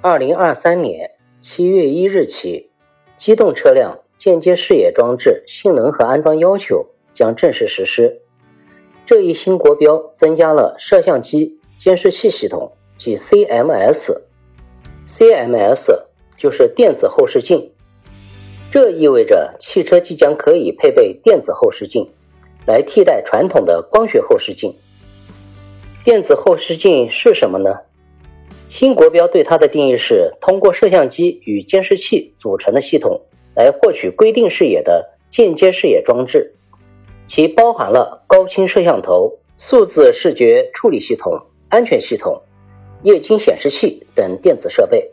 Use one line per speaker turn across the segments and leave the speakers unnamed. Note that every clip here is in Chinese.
二零二三年七月一日起，机动车辆间接视野装置性能和安装要求将正式实施。这一新国标增加了摄像机监视器系统及 CMS。CMS 就是电子后视镜，这意味着汽车即将可以配备电子后视镜，来替代传统的光学后视镜。电子后视镜是什么呢？新国标对它的定义是通过摄像机与监视器组成的系统来获取规定视野的间接视野装置，其包含了高清摄像头、数字视觉处理系统、安全系统、液晶显示器等电子设备，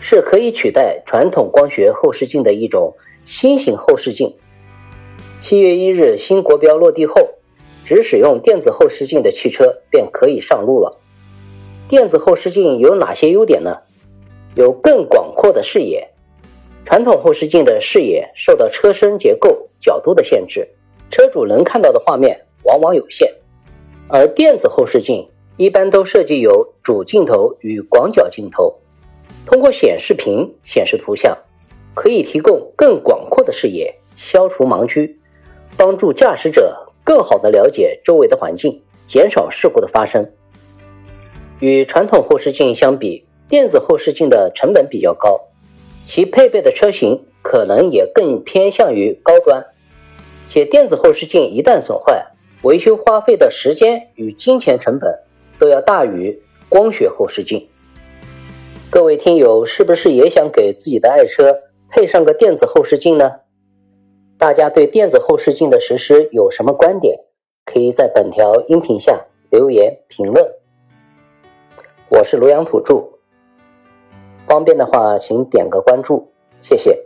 是可以取代传统光学后视镜的一种新型后视镜。七月一日新国标落地后，只使用电子后视镜的汽车便可以上路了。电子后视镜有哪些优点呢？有更广阔的视野。传统后视镜的视野受到车身结构、角度的限制，车主能看到的画面往往有限。而电子后视镜一般都设计有主镜头与广角镜头，通过显示屏显示图像，可以提供更广阔的视野，消除盲区，帮助驾驶者更好地了解周围的环境，减少事故的发生。与传统后视镜相比，电子后视镜的成本比较高，其配备的车型可能也更偏向于高端。且电子后视镜一旦损坏，维修花费的时间与金钱成本都要大于光学后视镜。各位听友，是不是也想给自己的爱车配上个电子后视镜呢？大家对电子后视镜的实施有什么观点？可以在本条音频下留言评论。我是庐阳土著，方便的话请点个关注，谢谢。